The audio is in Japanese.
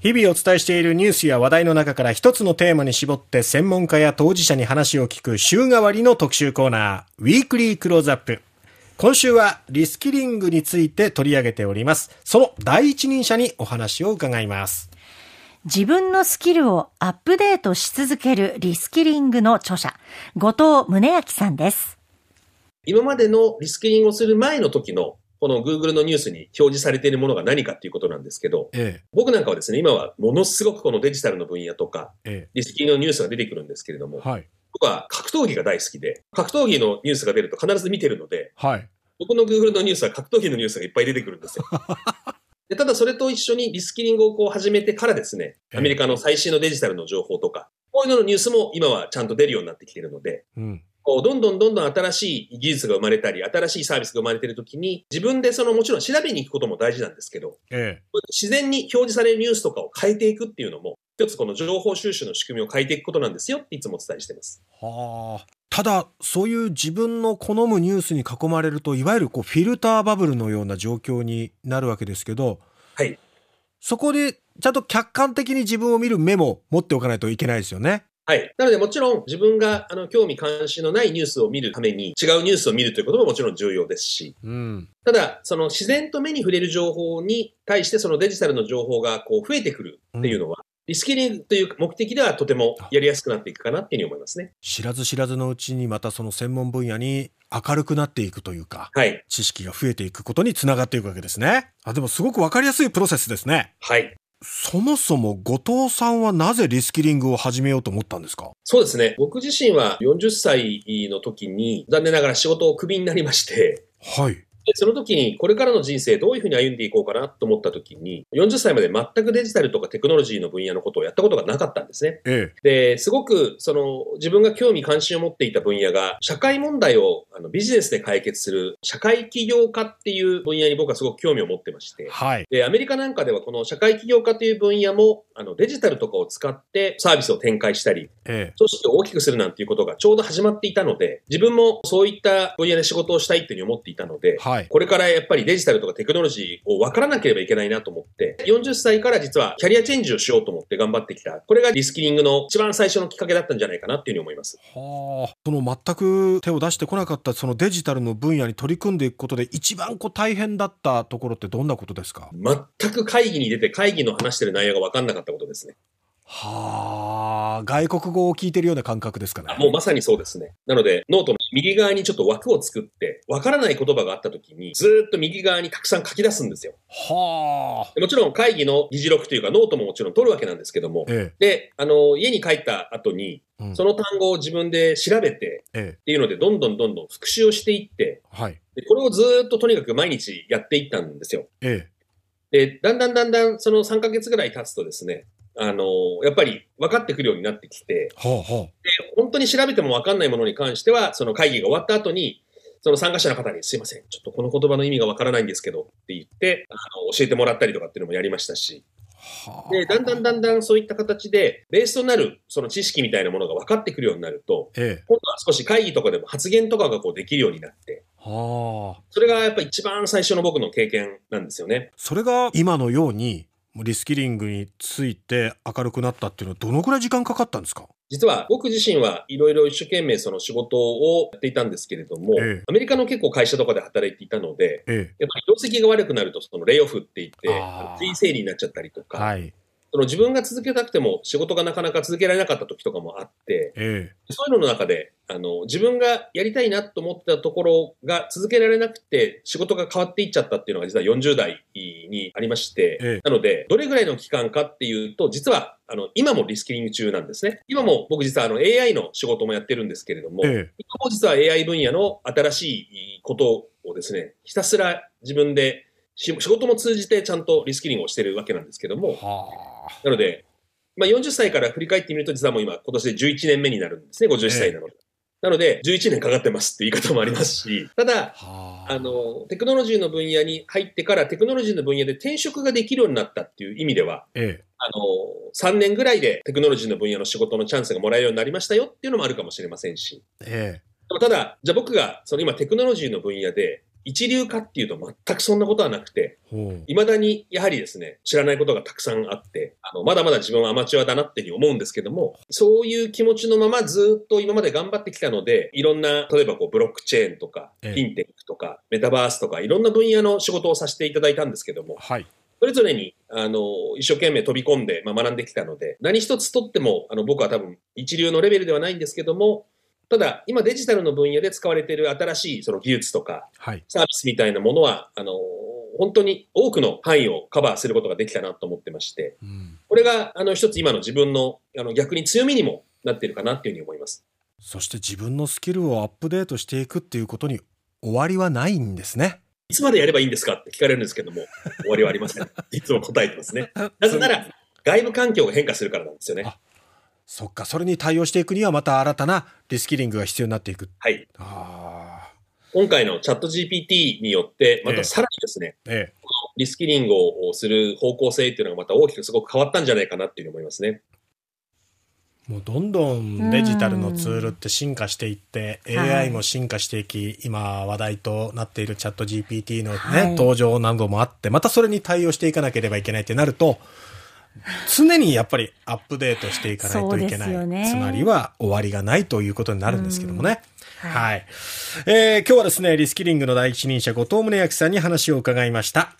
日々お伝えしているニュースや話題の中から一つのテーマに絞って専門家や当事者に話を聞く週替わりの特集コーナー、ウィークリークローズアップ。今週はリスキリングについて取り上げております。その第一人者にお話を伺います。自分のスキルをアップデートし続けるリスキリングの著者、後藤宗明さんです。今までのリスキリングをする前の時の、この Google のニュースに表示されているものが何かっていうことなんですけど、え僕なんかはですね、今はものすごくこのデジタルの分野とか、え、えリスキリングのニュースが出てくるんですけれどもえ、、はい。僕は格闘技が大好きで、格闘技のニュースが出ると必ず見てるので、はい。僕の Google のニュースは格闘技のニュースがいっぱい出てくるんですよ。でただそれと一緒にリスキリングをこう始めてからですね、ええアメリカの最新のデジタルの情報とか、こういうののニュースも今はちゃんと出るようになってきているので、うん。こうどんどんどんどん新しい技術が生まれたり、新しいサービスが生まれているときに、自分でそのもちろん調べに行くことも大事なんですけど、え自然に表示されるニュースとかを変えていくっていうのも、一つこの情報収集の仕組みを変えていくことなんですよっていつもお伝えしています。え。はあ。ただ、そういう自分の好むニュースに囲まれると、いわゆるこうフィルターバブルのような状況になるわけですけど、はい。そこでちゃんと客観的に自分を見る目も持っておかないといけないですよね。はい。なのでもちろん自分があの興味関心のないニュースを見るために違うニュースを見るということももちろん重要ですし、うん。ただ、その自然と目に触れる情報に対してそのデジタルの情報がこう増えてくるっていうのは、リスキリングという目的ではとてもやりやすくなっていくかなっていうふうに思いますね。知らず知らずのうちにまたその専門分野に明るくなっていくというか、はい。知識が増えていくことにつながっていくわけですね。あ、でもすごくわかりやすいプロセスですね。はい。そもそも後藤さんはなぜリスキリングを始めようと思ったんですか？そうですね。僕自身は40歳の時に残念ながら仕事をクビになりまして、はい。でその時にこれからの人生どういうふうに歩んでいこうかなと思った時に、40歳まで全くデジタルとかテクノロジーの分野のことをやったことがなかったんですね。えで、すごくその自分が興味関心を持っていた分野が社会問題をあのビジネスで解決する社会起業家っていう分野に僕はすごく興味を持ってましえ。て。はい。で、アメリカなんかではこの社会起業家という分野もあのデジタルとかを使ってサービスを展開したり、え組織を大きくするなんていうことがちょうど始まっていたので、自分もそういった分野で仕事をしたいっていうふうに思っていたのでえ。、はい。これからやっぱりデジタルとかテクノロジーを分からなければいけないなと思って、40歳から実はキャリアチェンジをしようと思って頑張ってきた。これがリスキリングの一番最初のきっかけだったんじゃないかなっていうふうに思います。はあ。その全く手を出してこなかったそのデジタルの分野に取り組んでいくことで一番こう大変だったところってどんなことですか？全く会議に出て会議の話してる内容が分かんなかったことですね。はあ。外国語を聞いてるような感覚ですかね。もうまさにそうですね。なので、ノートの右側にちょっと枠を作って、分からない言葉があった時に、ずーっと右側にたくさん書き出すんですよ。はあ。でもちろん会議の議事録というかノートももちろん取るわけなんですけども、えで、あの、家に帰った後に、え。うんその単語を自分で調べてええ。っていうので、どんどんどんどん復習をしていって、はい。でこれをずーっととにかく毎日やっていったんですよ。ええ。で、だんだんだんだんその3ヶ月ぐらい経つとですね、あの、やっぱり分かってくるようになってきて、はあはで本当に調べても分かんないものに関しては、その会議が終わった後に、その参加者の方に、すいません、ちょっとこの言葉の意味が分からないんですけどって言って、あの教えてもらったりとかっていうのもやりましたし、あ。はあ。で、だんだんだんだんそういった形で、ベースとなるその知識みたいなものが分かってくるようになると、ええ。今度は少し会議とかでも発言とかがこうできるようになって、はあ。それがやっぱ一番最初の僕の経験なんですよね。それが今のようにリスキリングについて明るくなったっていうのはどのくらい時間かかったんですか？実は僕自身はいろいろ一生懸命その仕事をやっていたんですけれども、ええアメリカの結構会社とかで働いていたので、えやっぱり業績が悪くなるとそのレイオフって言って追整理になっちゃったりとえ。か、はい。その自分が続けたくても仕事がなかなか続けられなかった時とかもあって、えそういうのの中で、あの、自分がやりたいなと思ってたところが続けられなくて、仕事が変わっていっちゃったっていうのが実は40代にありまして、ええなので、どれぐらいの期間かっていうと、実は、あの、今もリスキリング中なんですね。今も僕実はあの AI の仕事もやってるんですけれども、え。え今も実は AI 分野の新しいことをですね、ひたすら自分でし仕事も通じてちゃんとリスキリングをしてるわけなんですけどもえ。、はなので、まあ、40歳から振り返ってみると、実はもう今、今年で11年目になるんですね、50歳なので。なので、11年かかってますっていう言い方もありますし、ただ、あ。の、テクノロジーの分野に入ってから、テクノロジーの分野で転職ができるようになったっていう意味では、ええ。あの、3年ぐらいでテクノロジーの分野の仕事のチャンスがもらえるようになりましたよっていうのもあるかもしれませんし、えでもただ、じゃあ僕が、その今テクノロジーの分野で、一流かっていうと全くそんなことはなくて、ほう未だにやはりですね、知らないことがたくさんあって、あの、まだまだ自分はアマチュアだなっていうふうに思うんですけども、そういう気持ちのままずっと今まで頑張ってきたので、いろんな、例えばこう、ブロックチェーンとか、フええィンテックとか、メタバースとか、いろんな分野の仕事をさせていただいたんですけども、はい。それぞれに、あの、一生懸命飛び込んで、まあ、学んできたので、何一つとっても、あの、僕は多分、一流のレベルではないんですけども、ただ、今デジタルの分野で使われている新しいその技術とか、はい。サービスみたいなものは、あの、本当に多くの範囲をカバーすることができたなと思ってまして、うん。これが、あの、一つ今の自分の、あの、逆に強みにもなっているかなっていうふうに思います。そして自分のスキルをアップデートしていくっていうことに終わりはないんですね。いつまでやればいいんですかって聞かれるんですけども、終わりはありません。いつも答えてますね。なぜなら、外部環境が変化するからなんですよねあ。そっか、それに対応していくにはまた新たなリスキリングが必要になっていく。はい。ああ。今回のチャット GPT によって、まええたさらにですね、ええ。リスキリングをする方向性っていうのがまた大きくすごく変わったんじゃないかなっていうふうに思いますね。もうどんどんデジタルのツールって進化していって、はい AI も進化していき、今話題となっているチャット GPT のね、はい登場などもあって、またそれに対応していかなければいけないってなると、常にやっぱりアップデートしていかないといけない。ねつまりは終わりがないということになるんですけどもね。はいはい。えー今日はですね、リスキリングの第一人者、後藤宗明さんに話を伺いました。